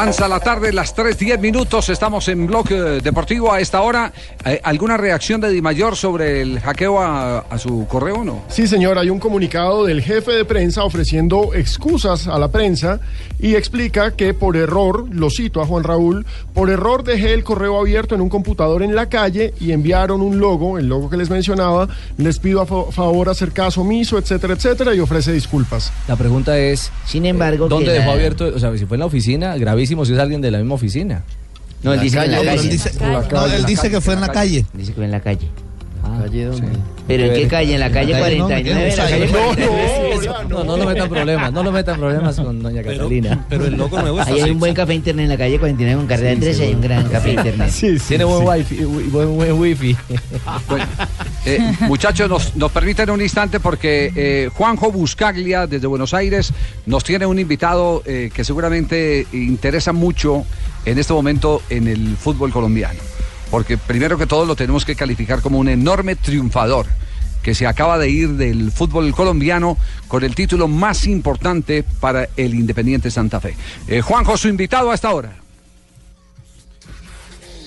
Avanza la tarde, las 3.10 minutos, estamos en Bloque Deportivo a esta hora. Eh, ¿Alguna reacción de Di Mayor sobre el hackeo a, a su correo o no? Sí, señor, hay un comunicado del jefe de prensa ofreciendo excusas a la prensa y explica que por error, lo cito a Juan Raúl, por error dejé el correo abierto en un computador en la calle y enviaron un logo, el logo que les mencionaba, les pido a fa- favor hacer caso omiso, etcétera, etcétera, y ofrece disculpas. La pregunta es, Sin embargo, ¿dónde dejó la- abierto? O sea, si fue en la oficina, gravísimo si es alguien de la misma oficina. No, él dice que en la calle. él dice, que fue en la calle. Dice que fue en la calle. ¿Calle dónde? ¿Pero en qué calle? ¿En la calle calle no, 49? me ¿La quedo calle en No, 49? no, No, metan problemas, no lo metan problemas con doña Catalina. Pero el logo nuevo está Ahí hay un buen café internet en la calle 49 con carrera 13 hay un gran café internet. Sí, sí, Tiene buen wifi, wi- buen, buen wifi. Eh, muchachos, nos, nos permiten un instante porque eh, Juanjo Buscaglia, desde Buenos Aires, nos tiene un invitado eh, que seguramente interesa mucho en este momento en el fútbol colombiano. Porque primero que todo lo tenemos que calificar como un enorme triunfador que se acaba de ir del fútbol colombiano con el título más importante para el Independiente Santa Fe. Juanjo, su invitado a esta hora.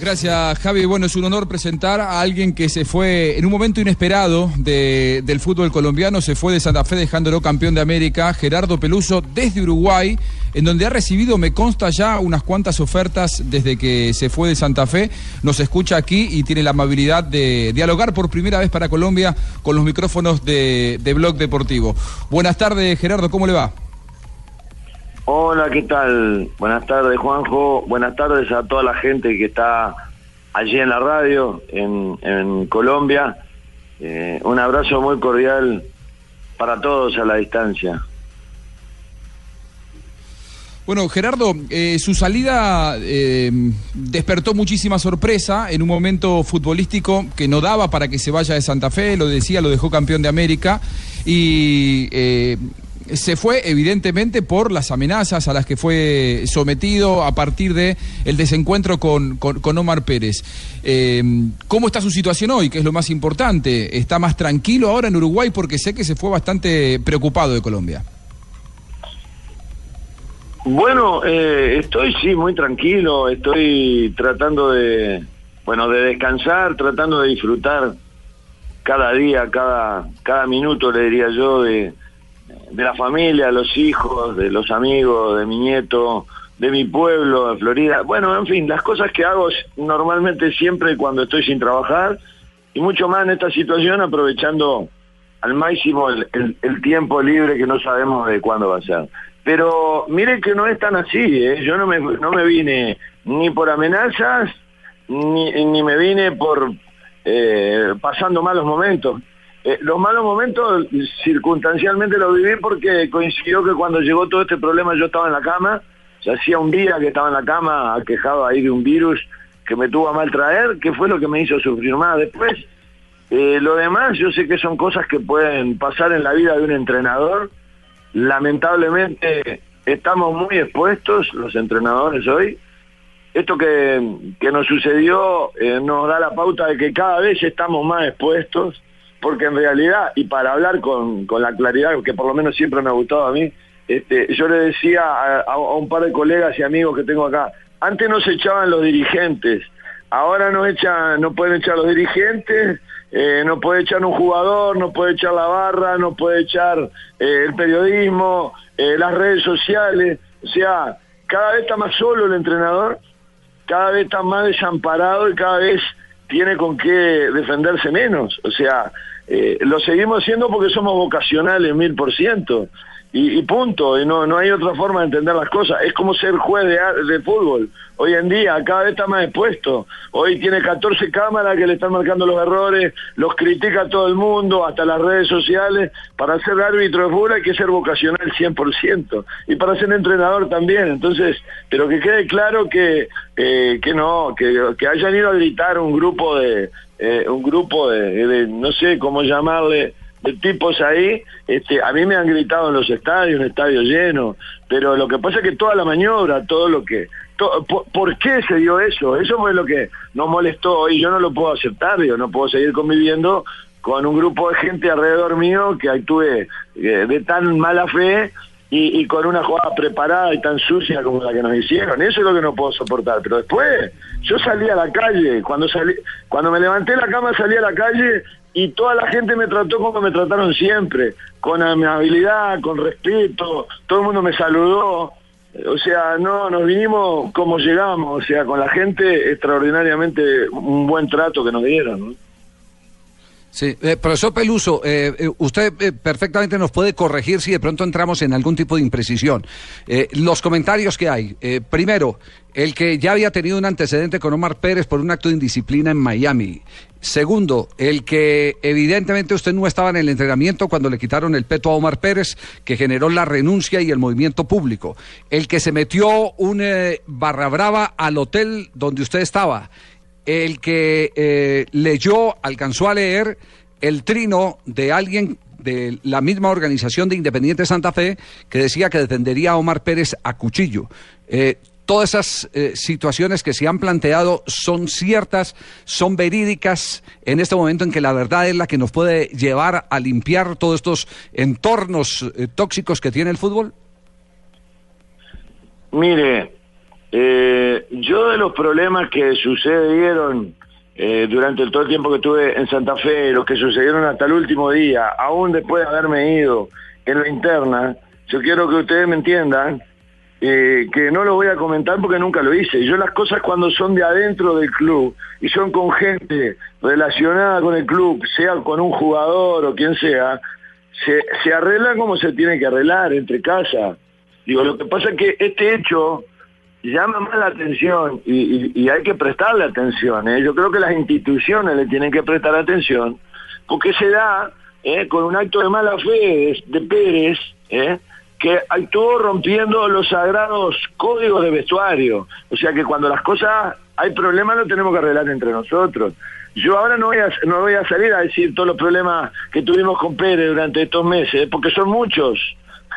Gracias, Javi. Bueno, es un honor presentar a alguien que se fue en un momento inesperado de- del fútbol colombiano, se fue de Santa Fe dejándolo campeón de América, Gerardo Peluso, desde Uruguay, en donde ha recibido, me consta ya, unas cuantas ofertas desde que se fue de Santa Fe. Nos escucha aquí y tiene la amabilidad de dialogar por primera vez para Colombia con los micrófonos de, de Blog Deportivo. Buenas tardes, Gerardo, ¿cómo le va? Hola, ¿qué tal? Buenas tardes, Juanjo. Buenas tardes a toda la gente que está allí en la radio, en, Colombia. Eh, un abrazo muy cordial para todos a la distancia. Bueno, Gerardo, eh, su salida eh, despertó muchísima sorpresa en un momento futbolístico que no daba para que se vaya de Santa Fe, lo decía, lo dejó campeón de América y se fue evidentemente por las amenazas a las que fue sometido a partir de el desencuentro con, con- Omar Pérez. Eh, ¿Cómo está su situación hoy? Que es lo más importante. ¿Está más tranquilo ahora en Uruguay? Porque sé que se fue bastante preocupado de Colombia. Bueno, eh, estoy sí muy tranquilo, estoy tratando de, bueno, de descansar, tratando de disfrutar cada día, cada, cada minuto, le diría yo, de, de la familia, los hijos, de los amigos, de mi nieto, de mi pueblo, de Florida. Bueno, en fin, las cosas que hago normalmente siempre cuando estoy sin trabajar y mucho más en esta situación aprovechando al máximo el, tiempo libre que no sabemos de cuándo va a ser. Pero mire que no es tan así, ¿eh? yo no me, no me vine ni por amenazas, ni, ni me vine por eh, pasando malos momentos. Eh, los malos momentos circunstancialmente los viví porque coincidió que cuando llegó todo este problema yo estaba en la cama, o sea, hacía un día que estaba en la cama aquejado ahí de un virus que me tuvo a mal traer, que fue lo que me hizo sufrir más. Después, eh, lo demás, yo sé que son cosas que pueden pasar en la vida de un entrenador. Lamentablemente estamos muy expuestos, los entrenadores hoy. Esto que, que nos sucedió eh, nos da la pauta de que cada vez estamos más expuestos, porque en realidad, y para hablar con, con la claridad que por lo menos siempre me ha gustado a mí, este, yo le decía a, un par de colegas y amigos que tengo acá, antes nos echaban los dirigentes, ahora nos echan, no pueden echar los dirigentes, eh, no puede echar un jugador, no puede echar la barra, no puede echar eh, el periodismo, eh, las redes sociales, o sea, cada vez está más solo el entrenador, cada vez está más desamparado y cada vez tiene con qué defenderse menos. O sea, eh, lo seguimos haciendo porque somos vocacionales mil por ciento. Y, y punto, y no, no hay otra forma de entender las cosas. Es como ser juez de, a- de fútbol. Hoy en día cada vez está más expuesto. Hoy tiene 14 cámaras que le están marcando los errores, los critica todo el mundo, hasta las redes sociales. Para ser árbitro de fútbol hay que ser vocacional 100%. Y para ser entrenador también. Entonces, pero que quede claro que, eh, que no, que, que hayan ido a gritar un grupo de, eh, un grupo de, de, no sé cómo llamarle, de tipos ahí, este, a mí me han gritado en los estadios, un estadio lleno, pero lo que pasa es que toda la maniobra, todo lo que, por, qué se dio eso? Eso fue lo que nos molestó y yo no lo puedo aceptar, yo no puedo seguir conviviendo con un grupo de gente alrededor mío que actúe eh, de tan mala fe y, con una jugada preparada y tan sucia como la que nos hicieron. Eso es lo que no puedo soportar. Pero después, yo salí a la calle, cuando salí, cuando me levanté la cama salí a la calle y toda la gente me trató como me trataron siempre, con amabilidad, con respeto, todo el mundo me saludó. O sea, no, nos vinimos como llegamos, o sea, con la gente extraordinariamente un buen trato que nos dieron. ¿no? Sí, eh, profesor Peluso, eh, eh, usted perfectamente nos puede corregir si de pronto entramos en algún tipo de imprecisión. Los comentarios que hay. Primero, el que ya había tenido un antecedente con Omar Pérez por un acto de indisciplina en Miami. Segundo, el que evidentemente usted no estaba en el entrenamiento cuando le quitaron el peto a Omar Pérez, que generó la renuncia y el movimiento público. El que se metió un barra brava al hotel donde usted estaba el que eh, leyó, alcanzó a leer el trino de alguien de la misma organización de Independiente Santa Fe que decía que defendería a Omar Pérez a cuchillo. Eh, todas esas eh, situaciones que se han planteado son ciertas, son verídicas en este momento en que la verdad es la que nos puede llevar a limpiar todos estos entornos tóxicos que tiene el fútbol. Mire, eh, yo de los problemas que sucedieron eh, durante todo el tiempo que estuve en Santa Fe, los que sucedieron hasta el último día, aún después de haberme ido en la interna, yo quiero que ustedes me entiendan eh, que no lo voy a comentar porque nunca lo hice. Yo las cosas cuando son de adentro del club y son con gente relacionada con el club, sea con un jugador o quien sea, se, se arreglan como se tiene que arreglar entre casa. Digo, lo que pasa es que este hecho llama más la atención y, y- hay que prestarle atención. ¿eh? Yo creo que las instituciones le tienen que prestar atención porque se da ¿eh? con un acto de mala fe de, de Pérez ¿eh? que actuó rompiendo los sagrados códigos de vestuario. O sea que cuando las cosas hay problemas lo tenemos que arreglar entre nosotros. Yo ahora no voy, a, no voy a salir a decir todos los problemas que tuvimos con Pérez durante estos meses, porque son muchos.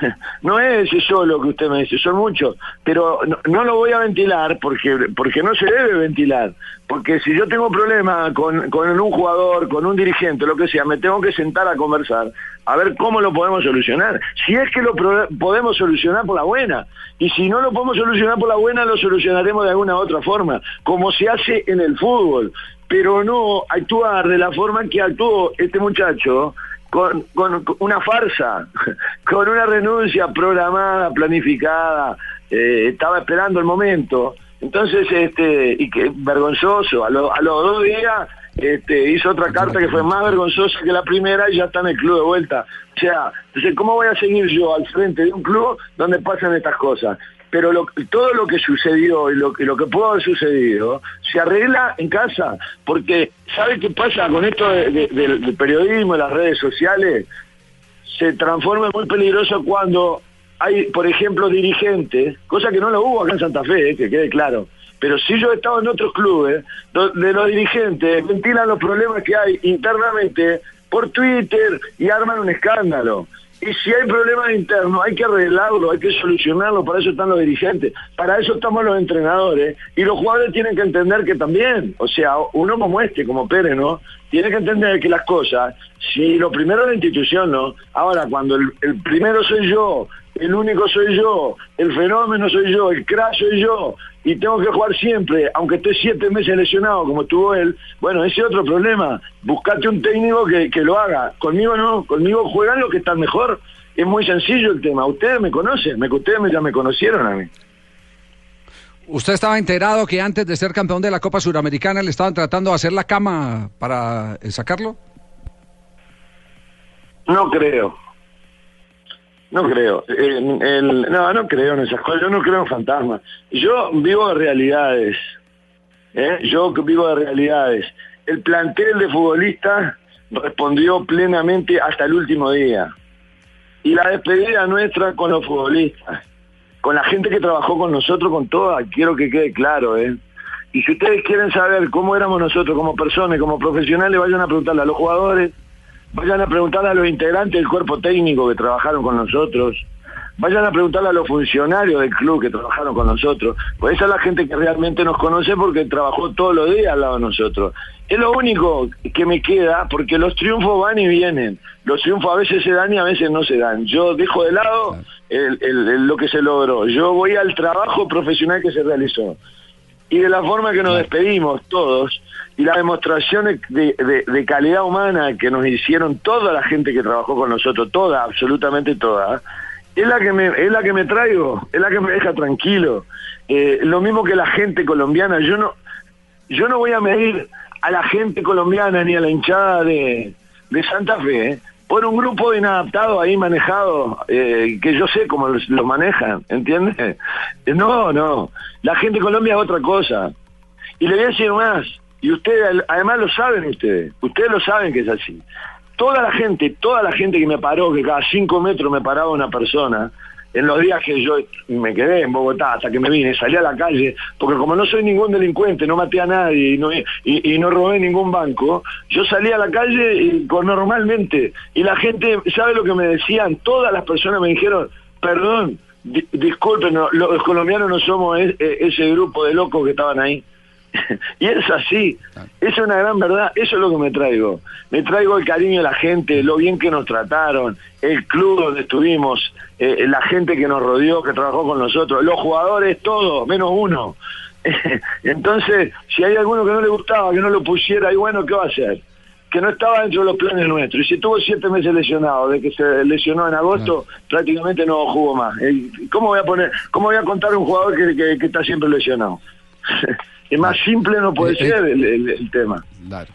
No es ese solo que usted me dice, son muchos, pero no, no lo voy a ventilar porque porque no se debe ventilar, porque si yo tengo problema con, con un jugador, con un dirigente, lo que sea, me tengo que sentar a conversar, a ver cómo lo podemos solucionar. Si es que lo pro- podemos solucionar por la buena, y si no lo podemos solucionar por la buena, lo solucionaremos de alguna otra forma, como se hace en el fútbol, pero no actuar de la forma que actuó este muchacho, con, con- con una farsa, con una renuncia programada, planificada, eh, estaba esperando el momento. Entonces, este, y que vergonzoso, a, lo- a los dos días este, hizo otra carta que fue más vergonzosa que la primera y ya está en el club de vuelta. O sea, entonces, ¿cómo voy a seguir yo al frente de un club donde pasan estas cosas? Pero lo- todo lo que sucedió y lo, que- lo que pudo haber sucedido se arregla en casa, porque ¿sabe qué pasa con esto de- de- del, periodismo y las redes sociales? Se transforma en muy peligroso cuando hay, por ejemplo, dirigentes, cosa que no lo hubo acá en Santa Fe, eh, que quede claro, pero sí yo he estado en otros clubes donde los dirigentes ventilan los problemas que hay internamente por Twitter y arman un escándalo. Y si hay problemas internos, hay que arreglarlo, hay que solucionarlo, para eso están los dirigentes, para eso estamos los entrenadores, y los jugadores tienen que entender que también, o sea, uno como este, como Pérez, ¿no? Tiene que entender que las cosas, si lo primero es la institución, ¿no? Ahora, cuando el primero soy yo, el único soy yo, el fenómeno soy yo, el crash soy yo, y tengo que jugar siempre, aunque esté siete meses lesionado como estuvo él, bueno, ese es otro problema. Buscate un técnico que, que lo haga. Conmigo no, conmigo juegan los que están mejor. Es muy sencillo el tema. Ustedes me conocen, me, ustedes me- ya me conocieron a mí. ¿Usted estaba enterado que antes de ser campeón de la Copa Suramericana le estaban tratando de hacer la cama para sacarlo? No creo. No creo. El- el- no, no creo en esas cosas. Yo no creo en fantasmas. Yo vivo de realidades. ¿eh? Yo vivo de realidades. El plantel de futbolistas respondió plenamente hasta el último día. Y la despedida nuestra con los futbolistas, con la gente que trabajó con nosotros, con toda, quiero que quede claro, ¿eh? Y si ustedes quieren saber cómo éramos nosotros como personas como profesionales, vayan a preguntarle a los jugadores, vayan a preguntarle a los integrantes del cuerpo técnico que trabajaron con nosotros, vayan a preguntarle a los funcionarios del club que trabajaron con nosotros, pues esa es la gente que realmente nos conoce porque trabajó todos los días al lado de nosotros. Es lo único que me queda, porque los triunfos van y vienen, los triunfos a veces se dan y a veces no se dan. Yo dejo de lado lo que se logró, yo voy al trabajo profesional que se realizó y de la forma que nos despedimos todos y las demostraciones de, de- de calidad humana que nos hicieron toda la gente que trabajó con nosotros, toda, absolutamente toda, es la que me, es la que me traigo, es la que me deja tranquilo. Eh, lo mismo que la gente colombiana, yo no, yo no voy a medir a la gente colombiana ni a la hinchada de, de Santa Fe ¿eh? Por un grupo de inadaptados ahí manejado, eh, que yo sé cómo lo manejan, ¿entiendes? Eh, No, no, la gente de Colombia es otra cosa. Y le voy a decir más, y ustedes además lo saben ustedes, ustedes lo saben que es así. Toda la gente, toda la gente que me paró, que cada cinco metros me paraba una persona, en los días que yo me quedé en Bogotá hasta que me vine, salí a la calle, porque como no soy ningún delincuente, no maté a nadie y no, y, robé ningún banco, yo salí a la calle y, normalmente y la gente, ¿sabe lo que me decían? Todas las personas me dijeron, perdón, di- disculpen, los colombianos no somos e- e- ese grupo de locos que estaban ahí. y es así, es una gran verdad, eso es lo que me traigo. Me traigo el cariño de la gente, lo bien que nos trataron, el club donde estuvimos, eh, la gente que nos rodeó, que trabajó con nosotros, los jugadores, todos, menos uno. Entonces, si hay alguno que no le gustaba, que no lo pusiera, y bueno, ¿qué va a hacer? Que no estaba dentro de los planes nuestros. Y si tuvo siete meses lesionado, de que se lesionó en agosto, prácticamente no jugó más. Eh, ¿Cómo voy a poner, cómo voy a contar a un jugador que, que- que está siempre lesionado? es más simple no puede Eh, eh, ser el, el- el tema. Claro.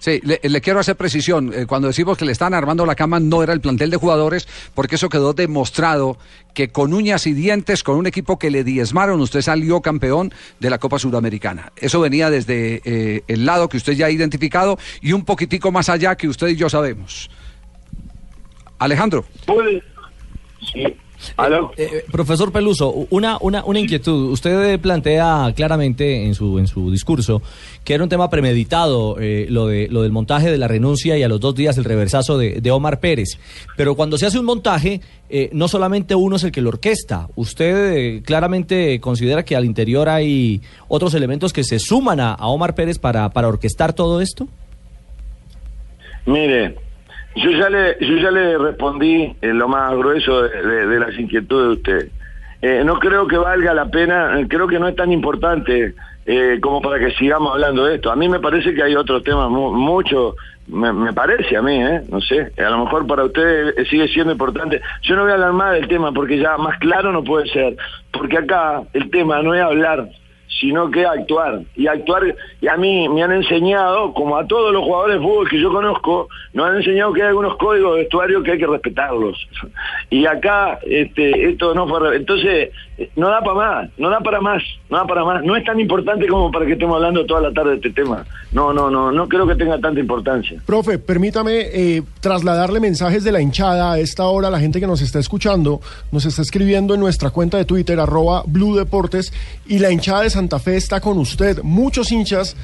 Sí, le, le quiero hacer precisión. Eh, cuando decimos que le están armando la cama, no era el plantel de jugadores, porque eso quedó demostrado que con uñas y dientes, con un equipo que le diezmaron, usted salió campeón de la Copa Sudamericana. Eso venía desde eh, el lado que usted ya ha identificado y un poquitico más allá que usted y yo sabemos. Alejandro. ¿Puede? Sí. ¿Aló? Eh, profesor Peluso, una, una, una inquietud. Usted eh, plantea claramente en su, en su discurso que era un tema premeditado eh, lo, de, lo del montaje de la renuncia y a los dos días el reversazo de, de Omar Pérez. Pero cuando se hace un montaje, eh, no solamente uno es el que lo orquesta. ¿Usted eh, claramente considera que al interior hay otros elementos que se suman a, a Omar Pérez para, para orquestar todo esto? Mire, yo ya le, yo ya le respondí lo más grueso de, las inquietudes de usted. Eh, no creo que valga la pena, eh, creo que no es tan importante eh, como para que sigamos hablando de esto. A mí me parece que hay otros temas mu- mucho, me, me parece a mí, ¿eh? no sé, a lo mejor para usted eh, sigue siendo importante. Yo no voy a hablar más del tema porque ya más claro no puede ser, porque acá el tema no es hablar sino que actuar. Y actuar, y a mí me han enseñado, como a todos los jugadores de fútbol que yo conozco, nos han enseñado que hay algunos códigos de vestuario que hay que respetarlos. Y acá, este, esto no fue... Entonces, no da para más, no da para más, no da para más. No es tan importante como para que estemos hablando toda la tarde de este tema. No, no, no, no creo que tenga tanta importancia. Profe, permítame eh, trasladarle mensajes de la hinchada a esta hora. La gente que nos está escuchando nos está escribiendo en nuestra cuenta de Twitter, arroba Blue Deportes, y la hinchada de Santa Fe está con usted. Muchos hinchas,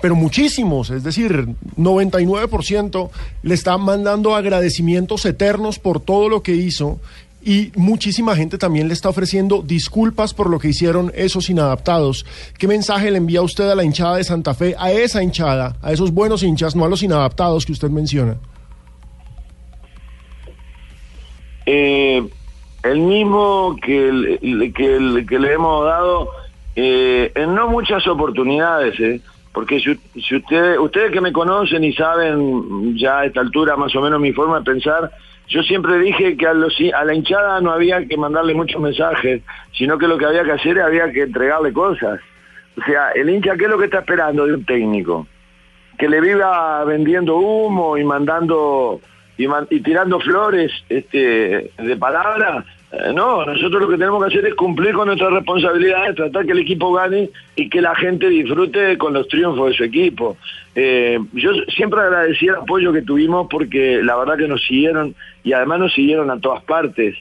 pero muchísimos, es decir, 99% le están mandando agradecimientos eternos por todo lo que hizo. Y muchísima gente también le está ofreciendo disculpas por lo que hicieron esos inadaptados. ¿Qué mensaje le envía usted a la hinchada de Santa Fe, a esa hinchada, a esos buenos hinchas, no a los inadaptados que usted menciona? Eh, el mismo que, que le hemos dado eh, en no muchas oportunidades, eh, porque si, si ustedes, ustedes que me conocen y saben ya a esta altura más o menos mi forma de pensar, yo siempre dije que a, los, a la hinchada no había que mandarle muchos mensajes, sino que lo que había que hacer había que entregarle cosas. O sea, el hincha, ¿qué es lo que está esperando de un técnico? Que le viva vendiendo humo y mandando y, man- y tirando flores este, de palabra. Eh, no, nosotros lo que tenemos que hacer es cumplir con nuestras responsabilidades, tratar que el equipo gane y que la gente disfrute con los triunfos de su equipo. Eh, yo siempre agradecí el apoyo que tuvimos porque la verdad que nos siguieron y además nos siguieron a todas partes.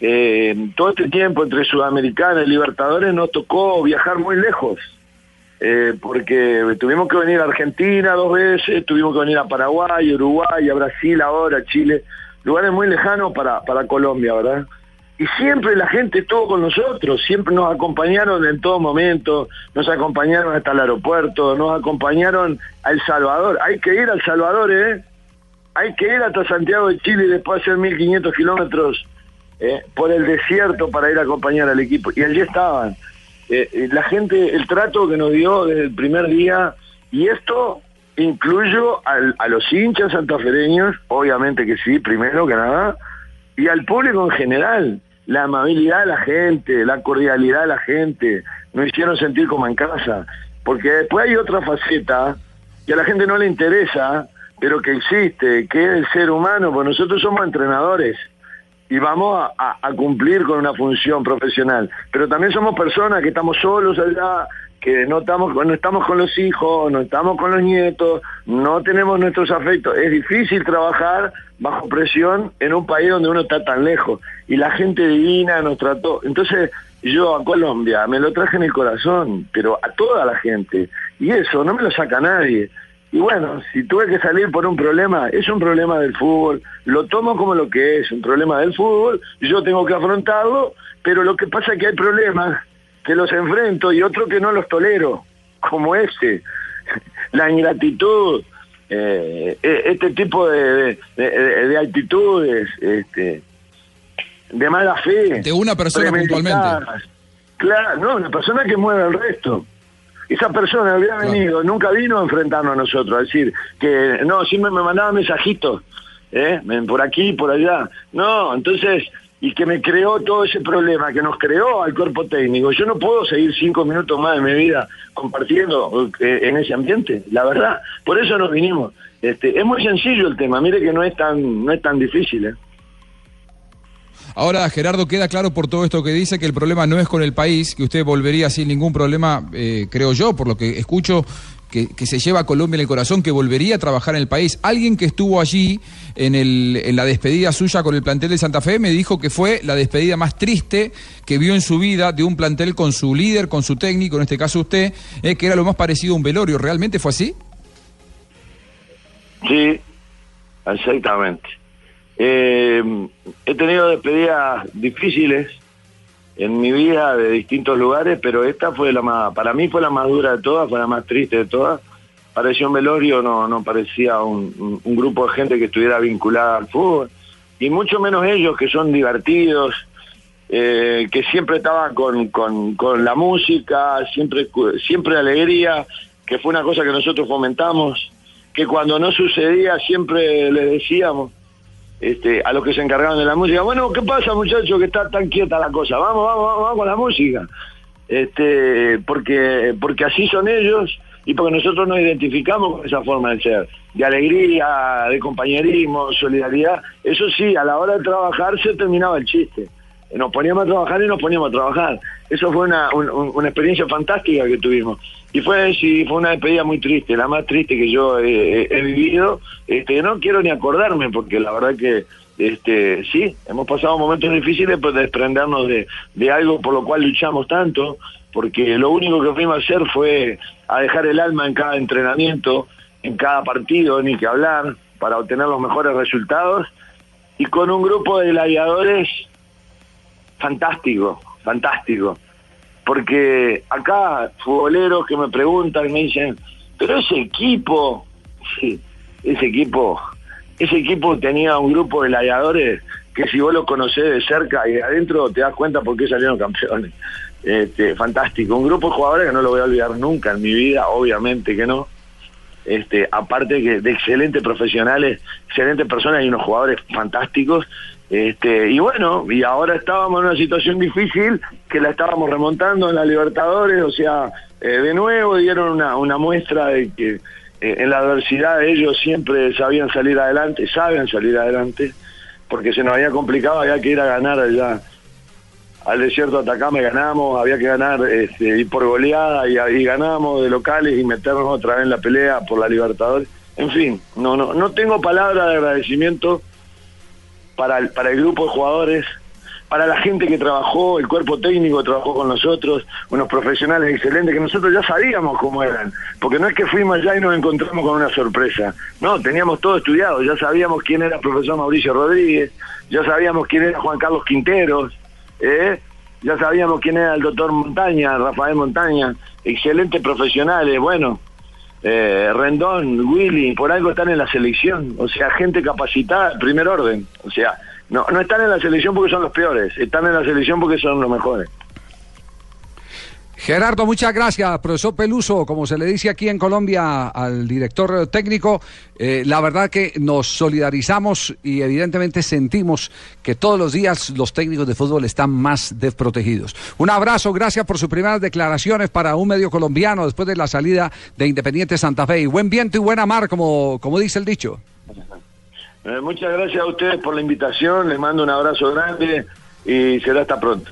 Eh, todo este tiempo entre Sudamericana y Libertadores nos tocó viajar muy lejos. Eh, porque tuvimos que venir a Argentina dos veces, tuvimos que venir a Paraguay, Uruguay, a Brasil ahora, a Chile, lugares muy lejanos para, para Colombia, ¿verdad? Y siempre la gente estuvo con nosotros, siempre nos acompañaron en todo momento, nos acompañaron hasta el aeropuerto, nos acompañaron a El Salvador. Hay que ir a El Salvador, ¿eh? Hay que ir hasta Santiago de Chile y después hacer 1500 kilómetros eh, por el desierto para ir a acompañar al equipo. Y allí estaban. Eh, la gente, el trato que nos dio desde el primer día, y esto incluyo al- a los hinchas santafereños, obviamente que sí, primero que nada, y al público en general. La amabilidad de la gente, la cordialidad de la gente, nos hicieron sentir como en casa. Porque después hay otra faceta que a la gente no le interesa, pero que existe, que es el ser humano, pues nosotros somos entrenadores y vamos a, cumplir con una función profesional. Pero también somos personas que estamos solos allá, que no estamos, no estamos con los hijos, no estamos con los nietos, no tenemos nuestros afectos. Es difícil trabajar bajo presión en un país donde uno está tan lejos. Y la gente divina nos trató. Entonces yo a Colombia me lo traje en el corazón, pero a toda la gente. Y eso no me lo saca nadie. Y bueno, si tuve que salir por un problema, es un problema del fútbol, lo tomo como lo que es, un problema del fútbol, yo tengo que afrontarlo, pero lo que pasa es que hay problemas que los enfrento y otros que no los tolero, como este, la ingratitud, eh, e- este tipo de, de- de- de actitudes, este, de mala fe. De una persona premeditadas. Claro, no, una persona que mueve al resto. Esa persona había venido, nunca vino a enfrentarnos a nosotros, a decir que no, siempre me mandaba mensajitos, ¿eh? Por aquí, por allá. No, entonces, y que me creó todo ese problema, que nos creó al cuerpo técnico. Yo no puedo seguir cinco minutos más de mi vida compartiendo eh, en ese ambiente, la verdad. Por eso nos vinimos. Este, es muy sencillo el tema, mire que no es tan, no es tan difícil, ¿eh? Ahora, Gerardo, queda claro por todo esto que dice que el problema no es con el país, que usted volvería sin ningún problema, eh, creo yo, por lo que escucho, que, se lleva a Colombia en el corazón, que volvería a trabajar en el país. Alguien que estuvo allí en, el, en la despedida suya con el plantel de Santa Fe me dijo que fue la despedida más triste que vio en su vida de un plantel con su líder, con su técnico, en este caso usted, eh, que era lo más parecido a un velorio. ¿Realmente fue así? Sí, exactamente. Eh, he tenido despedidas difíciles en mi vida de distintos lugares, pero esta fue la más, para mí fue la más dura de todas, fue la más triste de todas. Parecía un velorio, no, no parecía un, grupo de gente que estuviera vinculada al fútbol, y mucho menos ellos que son divertidos, eh, que siempre estaban con, con, con la música, siempre, siempre alegría, que fue una cosa que nosotros fomentamos, que cuando no sucedía siempre les decíamos este, a los que se encargaban de la música, bueno, ¿qué pasa muchachos que está tan quieta la cosa? Vamos, vamos, vamos, vamos con la música. Este, porque, porque así son ellos y porque nosotros nos identificamos con esa forma de ser, de alegría, de compañerismo, solidaridad. Eso sí, a la hora de trabajar se terminaba el chiste. Nos poníamos a trabajar y nos poníamos a trabajar. Eso fue una, un- un- una experiencia fantástica que tuvimos. Y fue, sí, fue una despedida muy triste, la más triste que yo he, he- he vivido. Este, no quiero ni acordarme, porque la verdad que este, sí, hemos pasado momentos difíciles por desprendernos de, de algo por lo cual luchamos tanto, porque lo único que fuimos a hacer fue a dejar el alma en cada entrenamiento, en cada partido, ni que hablar, para obtener los mejores resultados, y con un grupo de gladiadores fantástico, fantástico. Porque acá futboleros que me preguntan, me dicen, pero ese equipo, sí, ese equipo, ese equipo tenía un grupo de gladiadores que si vos lo conocés de cerca y de adentro te das cuenta por qué salieron campeones. Este, fantástico, un grupo de jugadores que no lo voy a olvidar nunca en mi vida, obviamente que no. Este, aparte que de excelentes profesionales, excelentes personas y unos jugadores fantásticos. Este, y bueno, y ahora estábamos en una situación difícil que la estábamos remontando en la Libertadores, o sea, eh, de nuevo dieron una, una muestra de que eh, en la adversidad ellos siempre sabían salir adelante, saben salir adelante, porque se nos había complicado, había que ir a ganar allá al desierto de Atacama y ganamos, había que ganar este, ir por goleada y, y ganamos de locales y meternos otra vez en la pelea por la Libertadores. En fin, no, no, no tengo palabra de agradecimiento para el, para el grupo de jugadores, para la gente que trabajó, el cuerpo técnico trabajó con nosotros, unos profesionales excelentes que nosotros ya sabíamos cómo eran, porque no es que fuimos allá y nos encontramos con una sorpresa, no, teníamos todo estudiado, ya sabíamos quién era el profesor Mauricio Rodríguez, ya sabíamos quién era Juan Carlos Quinteros, ¿eh? ya sabíamos quién era el doctor Montaña, Rafael Montaña, excelentes profesionales, bueno, eh, Rendón, Willy, por algo están en la selección, o sea, gente capacitada, primer orden, o sea, no, no están en la selección porque son los peores, están en la selección porque son los mejores. Gerardo, muchas gracias, profesor Peluso, como se le dice aquí en Colombia al director técnico, eh, la verdad que nos solidarizamos y evidentemente sentimos que todos los días los técnicos de fútbol están más desprotegidos. Un abrazo, gracias por sus primeras declaraciones para un medio colombiano después de la salida de Independiente Santa Fe. Buen viento y buena mar, como, como dice el dicho. Eh, muchas gracias a ustedes por la invitación, les mando un abrazo grande y será hasta pronto.